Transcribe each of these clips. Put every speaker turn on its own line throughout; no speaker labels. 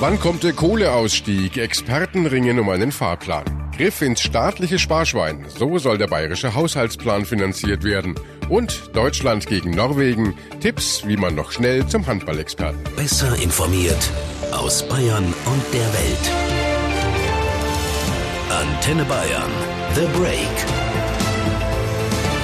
Wann kommt der Kohleausstieg? Experten ringen um einen Fahrplan. Griff ins staatliche Sparschwein. So soll der bayerische Haushaltsplan finanziert werden. Und Deutschland gegen Norwegen. Tipps, wie man noch schnell zum Handballexperten.
Besser informiert aus Bayern und der Welt. Antenne Bayern. The Break.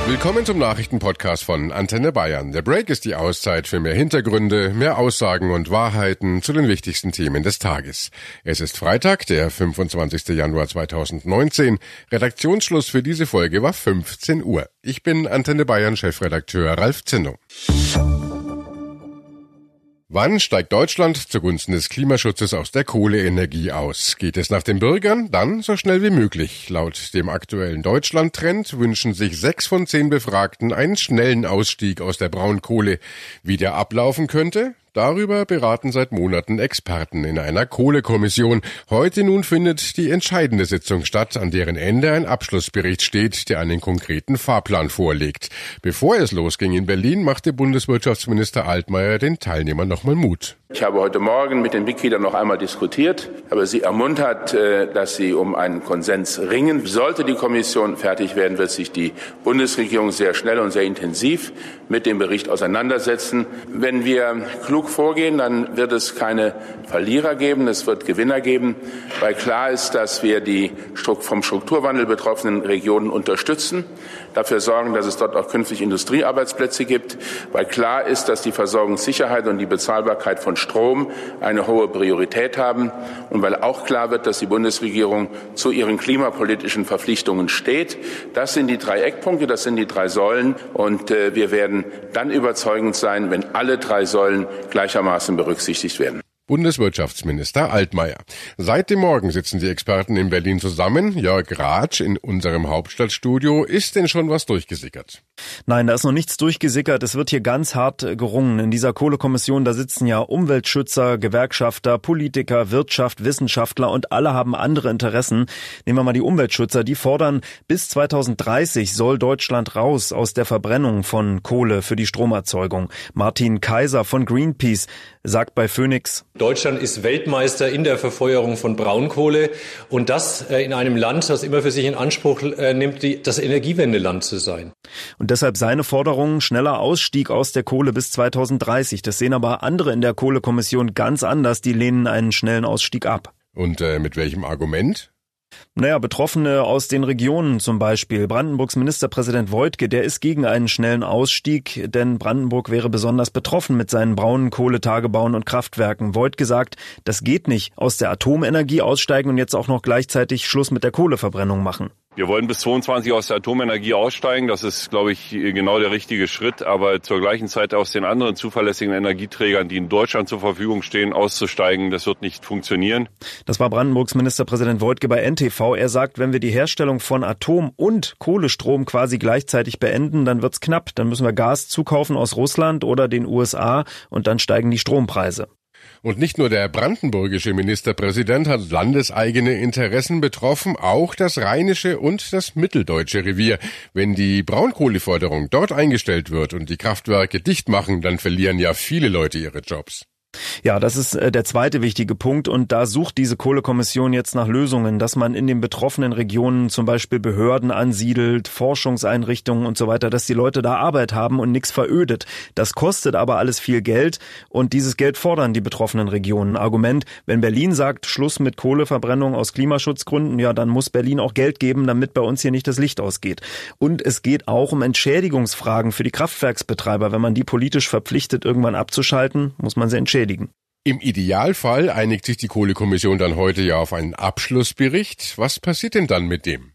Willkommen zum Nachrichtenpodcast von Antenne Bayern. Der Break ist die Auszeit für mehr Hintergründe, mehr Aussagen und Wahrheiten zu den wichtigsten Themen des Tages. Es ist Freitag, der 25. Januar 2019. Redaktionsschluss für diese Folge war 15 Uhr. Ich bin Antenne Bayern Chefredakteur Ralf Zinno. Wann steigt Deutschland zugunsten des Klimaschutzes aus der Kohleenergie aus? Geht es nach den Bürgern? Dann so schnell wie möglich. Laut dem aktuellen Deutschland-Trend wünschen sich sechs von zehn Befragten einen schnellen Ausstieg aus der Braunkohle. Wie der ablaufen könnte? Darüber beraten seit Monaten Experten in einer Kohlekommission. Heute nun findet die entscheidende Sitzung statt, an deren Ende ein Abschlussbericht steht, der einen konkreten Fahrplan vorlegt. Bevor es losging in Berlin, machte Bundeswirtschaftsminister Altmaier den Teilnehmern nochmal Mut.
Ich habe heute Morgen mit den Mitgliedern noch einmal diskutiert, habe sie ermuntert, äh, dass sie um einen Konsens ringen. Sollte die Kommission fertig werden, wird sich die Bundesregierung sehr schnell und sehr intensiv mit dem Bericht auseinandersetzen. Wenn wir klug vorgehen, dann wird es keine Verlierer geben, es wird Gewinner geben, weil klar ist, dass wir die vom Strukturwandel betroffenen Regionen unterstützen, dafür sorgen, dass es dort auch künftig Industriearbeitsplätze gibt, weil klar ist, dass die Versorgungssicherheit und die Bezahlbarkeit von Strom eine hohe Priorität haben und weil auch klar wird, dass die Bundesregierung zu ihren klimapolitischen Verpflichtungen steht. Das sind die drei Eckpunkte, das sind die drei Säulen und äh, wir werden dann überzeugend sein, wenn alle drei Säulen gleichermaßen berücksichtigt werden.
Bundeswirtschaftsminister Altmaier. Seit dem Morgen sitzen die Experten in Berlin zusammen. Jörg Ratsch in unserem Hauptstadtstudio. Ist denn schon was durchgesickert?
Nein, da ist noch nichts durchgesickert. Es wird hier ganz hart gerungen. In dieser Kohlekommission, da sitzen ja Umweltschützer, Gewerkschafter, Politiker, Wirtschaft, Wissenschaftler und alle haben andere Interessen. Nehmen wir mal die Umweltschützer. Die fordern, bis 2030 soll Deutschland raus aus der Verbrennung von Kohle für die Stromerzeugung. Martin Kaiser von Greenpeace sagt bei Phoenix,
Deutschland ist Weltmeister in der Verfeuerung von Braunkohle und das äh, in einem Land, das immer für sich in Anspruch äh, nimmt, das Energiewendeland zu sein.
Und deshalb seine Forderung schneller Ausstieg aus der Kohle bis 2030. Das sehen aber andere in der Kohlekommission ganz anders. Die lehnen einen schnellen Ausstieg ab.
Und äh, mit welchem Argument?
Naja, Betroffene aus den Regionen zum Beispiel. Brandenburgs Ministerpräsident Voigtke, der ist gegen einen schnellen Ausstieg, denn Brandenburg wäre besonders betroffen mit seinen braunen Kohletagebauen und Kraftwerken. Voigtke sagt, das geht nicht, aus der Atomenergie aussteigen und jetzt auch noch gleichzeitig Schluss mit der Kohleverbrennung machen.
Wir wollen bis 22 aus der Atomenergie aussteigen. Das ist, glaube ich, genau der richtige Schritt. Aber zur gleichen Zeit aus den anderen zuverlässigen Energieträgern, die in Deutschland zur Verfügung stehen, auszusteigen, das wird nicht funktionieren.
Das war Brandenburgs Ministerpräsident Voigtke bei NTV. Er sagt, wenn wir die Herstellung von Atom- und Kohlestrom quasi gleichzeitig beenden, dann wird's knapp. Dann müssen wir Gas zukaufen aus Russland oder den USA und dann steigen die Strompreise.
Und nicht nur der brandenburgische Ministerpräsident hat landeseigene Interessen betroffen, auch das rheinische und das mitteldeutsche Revier. Wenn die Braunkohleförderung dort eingestellt wird und die Kraftwerke dicht machen, dann verlieren ja viele Leute ihre Jobs.
Ja, das ist äh, der zweite wichtige Punkt und da sucht diese Kohlekommission jetzt nach Lösungen, dass man in den betroffenen Regionen zum Beispiel Behörden ansiedelt, Forschungseinrichtungen und so weiter, dass die Leute da Arbeit haben und nichts verödet. Das kostet aber alles viel Geld und dieses Geld fordern die betroffenen Regionen. Argument, wenn Berlin sagt, Schluss mit Kohleverbrennung aus Klimaschutzgründen, ja, dann muss Berlin auch Geld geben, damit bei uns hier nicht das Licht ausgeht. Und es geht auch um Entschädigungsfragen für die Kraftwerksbetreiber. Wenn man die politisch verpflichtet, irgendwann abzuschalten, muss man sie entschädigen.
Im Idealfall einigt sich die Kohlekommission dann heute ja auf einen Abschlussbericht. Was passiert denn dann mit dem?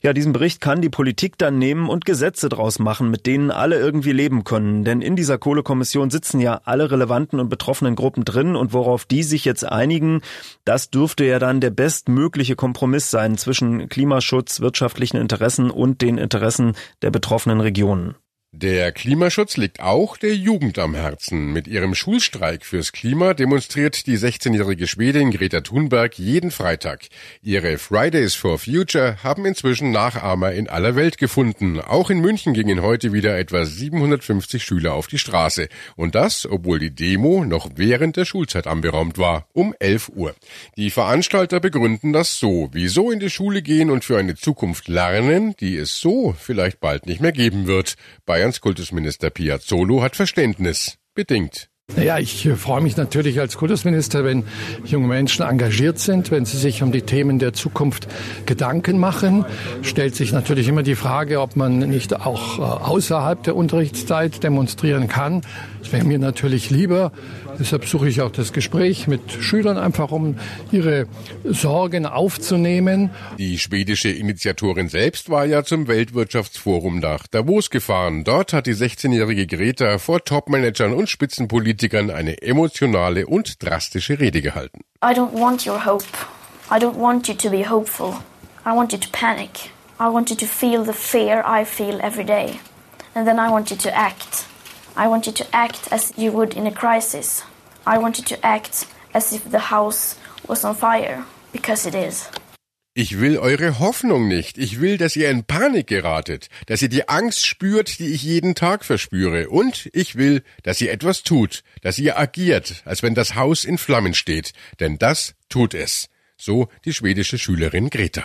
Ja, diesen Bericht kann die Politik dann nehmen und Gesetze draus machen, mit denen alle irgendwie leben können. Denn in dieser Kohlekommission sitzen ja alle relevanten und betroffenen Gruppen drin und worauf die sich jetzt einigen, das dürfte ja dann der bestmögliche Kompromiss sein zwischen Klimaschutz, wirtschaftlichen Interessen und den Interessen der betroffenen Regionen.
Der Klimaschutz liegt auch der Jugend am Herzen. Mit ihrem Schulstreik fürs Klima demonstriert die 16-jährige Schwedin Greta Thunberg jeden Freitag. Ihre Fridays for Future haben inzwischen Nachahmer in aller Welt gefunden. Auch in München gingen heute wieder etwa 750 Schüler auf die Straße. Und das, obwohl die Demo noch während der Schulzeit anberaumt war, um 11 Uhr. Die Veranstalter begründen das so. Wieso in die Schule gehen und für eine Zukunft lernen, die es so vielleicht bald nicht mehr geben wird. Bei Bayerns Kultusminister Piazzolo hat Verständnis. Bedingt.
Naja, ich äh, freue mich natürlich als Kultusminister, wenn junge Menschen engagiert sind, wenn sie sich um die Themen der Zukunft Gedanken machen. Stellt sich natürlich immer die Frage, ob man nicht auch äh, außerhalb der Unterrichtszeit demonstrieren kann. Das wäre mir natürlich lieber. Deshalb suche ich auch das Gespräch mit Schülern einfach, um ihre Sorgen aufzunehmen.
Die schwedische Initiatorin selbst war ja zum Weltwirtschaftsforum nach Davos gefahren. Dort hat die 16-jährige Greta vor Topmanagern und Spitzenpolitikern eine emotionale und drastische Rede gehalten.
I don't want your hope. I don't want you to be hopeful. I want you to panic. I want you to feel the fear I feel every day. And then I want you to act. I want you to act as you would in a crisis. I want you to act as if the house was on fire, because it is.
Ich will eure Hoffnung nicht. Ich will, dass ihr in Panik geratet, dass ihr die Angst spürt, die ich jeden Tag verspüre. Und ich will, dass ihr etwas tut, dass ihr agiert, als wenn das Haus in Flammen steht. Denn das tut es. So die schwedische Schülerin Greta.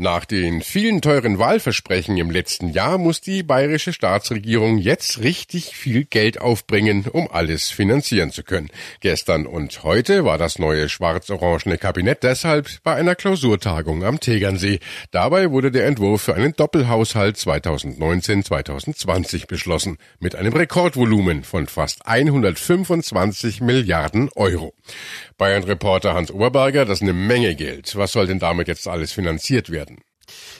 Nach den vielen teuren Wahlversprechen im letzten Jahr muss die bayerische Staatsregierung jetzt richtig viel Geld aufbringen, um alles finanzieren zu können. Gestern und heute war das neue schwarz-orangene Kabinett deshalb bei einer Klausurtagung am Tegernsee. Dabei wurde der Entwurf für einen Doppelhaushalt 2019-2020 beschlossen, mit einem Rekordvolumen von fast 125 Milliarden Euro. Bayern-Reporter Hans Oberberger, das ist eine Menge Geld. Was soll denn damit jetzt alles finanziert werden?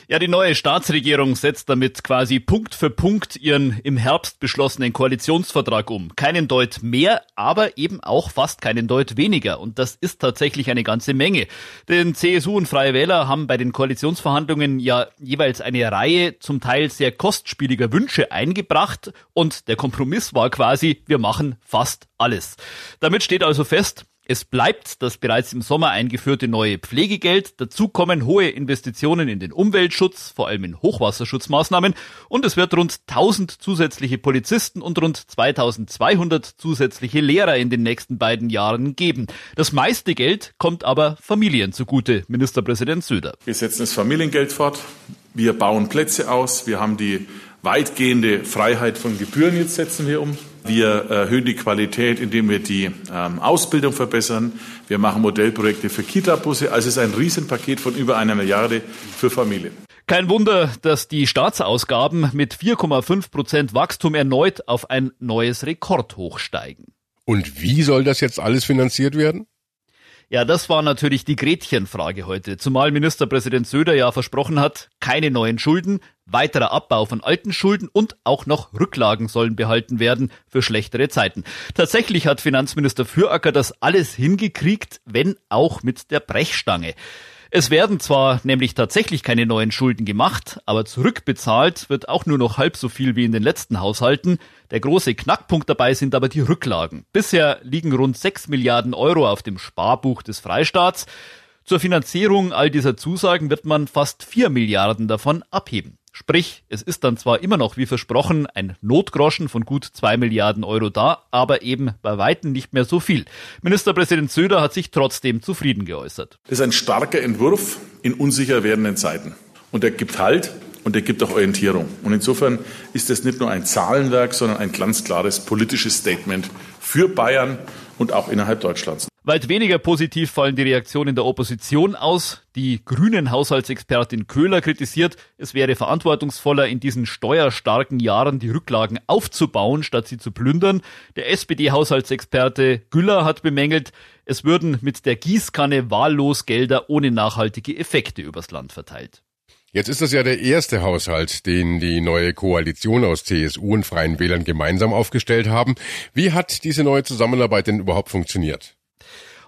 Ja, die neue Staatsregierung setzt damit quasi Punkt für Punkt ihren im Herbst beschlossenen Koalitionsvertrag um. Keinen Deut mehr, aber eben auch fast keinen Deut weniger. Und das ist tatsächlich eine ganze Menge. Denn CSU und Freie Wähler haben bei den Koalitionsverhandlungen ja jeweils eine Reihe zum Teil sehr kostspieliger Wünsche eingebracht. Und der Kompromiss war quasi, wir machen fast alles. Damit steht also fest, es bleibt das bereits im Sommer eingeführte neue Pflegegeld. Dazu kommen hohe Investitionen in den Umweltschutz, vor allem in Hochwasserschutzmaßnahmen. Und es wird rund 1000 zusätzliche Polizisten und rund 2200 zusätzliche Lehrer in den nächsten beiden Jahren geben. Das meiste Geld kommt aber Familien zugute, Ministerpräsident Söder.
Wir setzen das Familiengeld fort. Wir bauen Plätze aus. Wir haben die weitgehende Freiheit von Gebühren jetzt setzen wir um. Wir erhöhen die Qualität, indem wir die ähm, Ausbildung verbessern. Wir machen Modellprojekte für Kita-Busse. Also es ist ein Riesenpaket von über einer Milliarde für Familien.
Kein Wunder, dass die Staatsausgaben mit 4,5 Prozent Wachstum erneut auf ein neues Rekordhoch steigen.
Und wie soll das jetzt alles finanziert werden?
Ja, das war natürlich die Gretchenfrage heute, zumal Ministerpräsident Söder ja versprochen hat, keine neuen Schulden, weiterer Abbau von alten Schulden und auch noch Rücklagen sollen behalten werden für schlechtere Zeiten. Tatsächlich hat Finanzminister Füracker das alles hingekriegt, wenn auch mit der Brechstange. Es werden zwar nämlich tatsächlich keine neuen Schulden gemacht, aber zurückbezahlt wird auch nur noch halb so viel wie in den letzten Haushalten. Der große Knackpunkt dabei sind aber die Rücklagen. Bisher liegen rund 6 Milliarden Euro auf dem Sparbuch des Freistaats. Zur Finanzierung all dieser Zusagen wird man fast 4 Milliarden davon abheben. Sprich, es ist dann zwar immer noch wie versprochen ein Notgroschen von gut zwei Milliarden Euro da, aber eben bei weitem nicht mehr so viel. Ministerpräsident Söder hat sich trotzdem zufrieden geäußert.
Das ist ein starker Entwurf in unsicher werdenden Zeiten. Und er gibt Halt und er gibt auch Orientierung. Und insofern ist das nicht nur ein Zahlenwerk, sondern ein ganz klares politisches Statement für Bayern und auch innerhalb Deutschlands.
Weit weniger positiv fallen die Reaktionen der Opposition aus. Die grünen Haushaltsexpertin Köhler kritisiert, es wäre verantwortungsvoller, in diesen steuerstarken Jahren die Rücklagen aufzubauen, statt sie zu plündern. Der SPD-Haushaltsexperte Güller hat bemängelt, es würden mit der Gießkanne wahllos Gelder ohne nachhaltige Effekte übers Land verteilt.
Jetzt ist das ja der erste Haushalt, den die neue Koalition aus CSU und Freien Wählern gemeinsam aufgestellt haben. Wie hat diese neue Zusammenarbeit denn überhaupt funktioniert?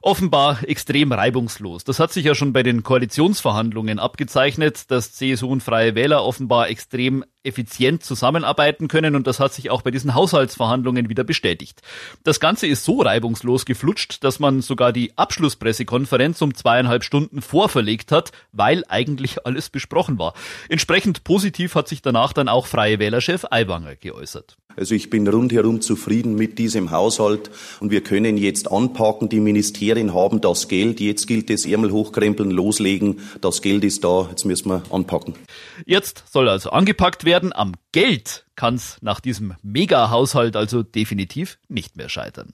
Offenbar extrem reibungslos. Das hat sich ja schon bei den Koalitionsverhandlungen abgezeichnet, dass CSU und Freie Wähler offenbar extrem effizient zusammenarbeiten können und das hat sich auch bei diesen Haushaltsverhandlungen wieder bestätigt. Das Ganze ist so reibungslos geflutscht, dass man sogar die Abschlusspressekonferenz um zweieinhalb Stunden vorverlegt hat, weil eigentlich alles besprochen war. Entsprechend positiv hat sich danach dann auch Freie Wählerchef Aiwanger geäußert.
Also ich bin rundherum zufrieden mit diesem Haushalt und wir können jetzt anpacken. Die Ministerien haben das Geld. Jetzt gilt es Ärmel hochkrempeln, loslegen. Das Geld ist da. Jetzt müssen wir anpacken.
Jetzt soll also angepackt werden. Am Geld kann es nach diesem Mega-Haushalt also definitiv nicht mehr scheitern.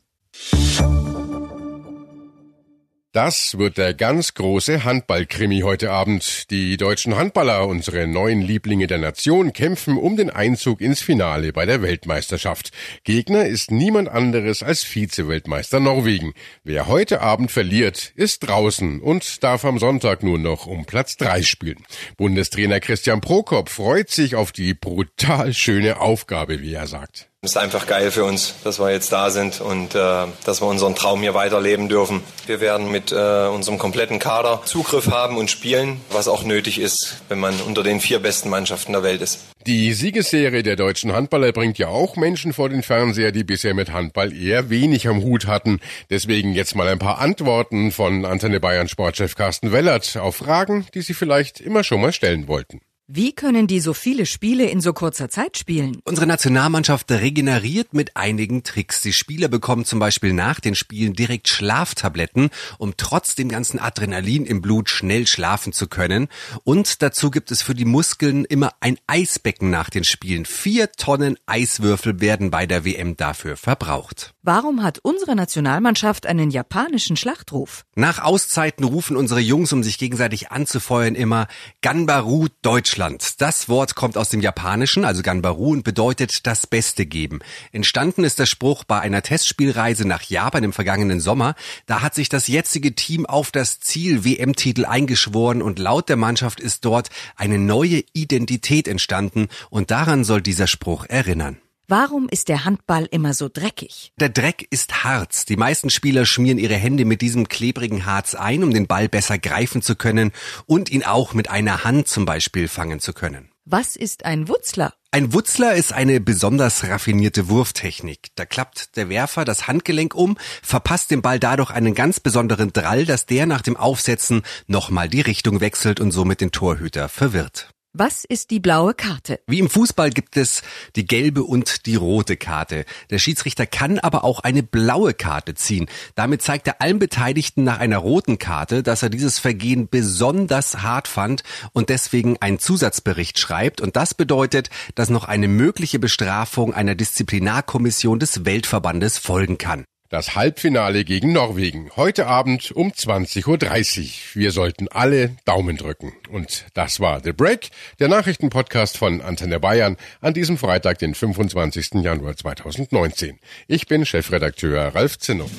Das wird der ganz große Handballkrimi heute Abend. Die deutschen Handballer, unsere neuen Lieblinge der Nation, kämpfen um den Einzug ins Finale bei der Weltmeisterschaft. Gegner ist niemand anderes als Vize-Weltmeister Norwegen. Wer heute Abend verliert, ist draußen und darf am Sonntag nur noch um Platz drei spielen. Bundestrainer Christian Prokop freut sich auf die brutal schöne Aufgabe, wie er sagt.
Es ist einfach geil für uns, dass wir jetzt da sind und äh, dass wir unseren Traum hier weiterleben dürfen. Wir werden mit äh, unserem kompletten Kader Zugriff haben und spielen, was auch nötig ist, wenn man unter den vier besten Mannschaften der Welt ist.
Die Siegesserie der deutschen Handballer bringt ja auch Menschen vor den Fernseher, die bisher mit Handball eher wenig am Hut hatten. Deswegen jetzt mal ein paar Antworten von Antenne Bayern Sportchef Carsten Wellert auf Fragen, die Sie vielleicht immer schon mal stellen wollten.
Wie können die so viele Spiele in so kurzer Zeit spielen?
Unsere Nationalmannschaft regeneriert mit einigen Tricks. Die Spieler bekommen zum Beispiel nach den Spielen direkt Schlaftabletten, um trotz dem ganzen Adrenalin im Blut schnell schlafen zu können. Und dazu gibt es für die Muskeln immer ein Eisbecken nach den Spielen. Vier Tonnen Eiswürfel werden bei der WM dafür verbraucht.
Warum hat unsere Nationalmannschaft einen japanischen Schlachtruf?
Nach Auszeiten rufen unsere Jungs, um sich gegenseitig anzufeuern, immer Ganbaru Deutschland. Deutschland. Das Wort kommt aus dem Japanischen, also Ganbaru, und bedeutet das Beste geben. Entstanden ist der Spruch bei einer Testspielreise nach Japan im vergangenen Sommer. Da hat sich das jetzige Team auf das Ziel WM-Titel eingeschworen und laut der Mannschaft ist dort eine neue Identität entstanden und daran soll dieser Spruch erinnern.
Warum ist der Handball immer so dreckig?
Der Dreck ist Harz. Die meisten Spieler schmieren ihre Hände mit diesem klebrigen Harz ein, um den Ball besser greifen zu können und ihn auch mit einer Hand zum Beispiel fangen zu können.
Was ist ein Wutzler?
Ein Wutzler ist eine besonders raffinierte Wurftechnik. Da klappt der Werfer das Handgelenk um, verpasst dem Ball dadurch einen ganz besonderen Drall, dass der nach dem Aufsetzen nochmal die Richtung wechselt und somit den Torhüter verwirrt.
Was ist die blaue Karte?
Wie im Fußball gibt es die gelbe und die rote Karte. Der Schiedsrichter kann aber auch eine blaue Karte ziehen. Damit zeigt er allen Beteiligten nach einer roten Karte, dass er dieses Vergehen besonders hart fand und deswegen einen Zusatzbericht schreibt. Und das bedeutet, dass noch eine mögliche Bestrafung einer Disziplinarkommission des Weltverbandes folgen kann.
Das Halbfinale gegen Norwegen. Heute Abend um 20.30 Uhr. Wir sollten alle Daumen drücken. Und das war The Break, der Nachrichtenpodcast von Antenne Bayern an diesem Freitag, den 25. Januar 2019. Ich bin Chefredakteur Ralf Zinno.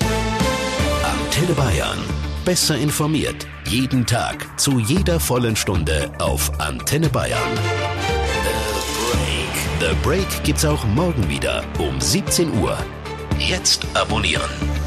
Antenne Bayern. Besser informiert. Jeden Tag. Zu jeder vollen Stunde auf Antenne Bayern. The Break. The Break gibt's auch morgen wieder um 17 Uhr. Jetzt abonnieren.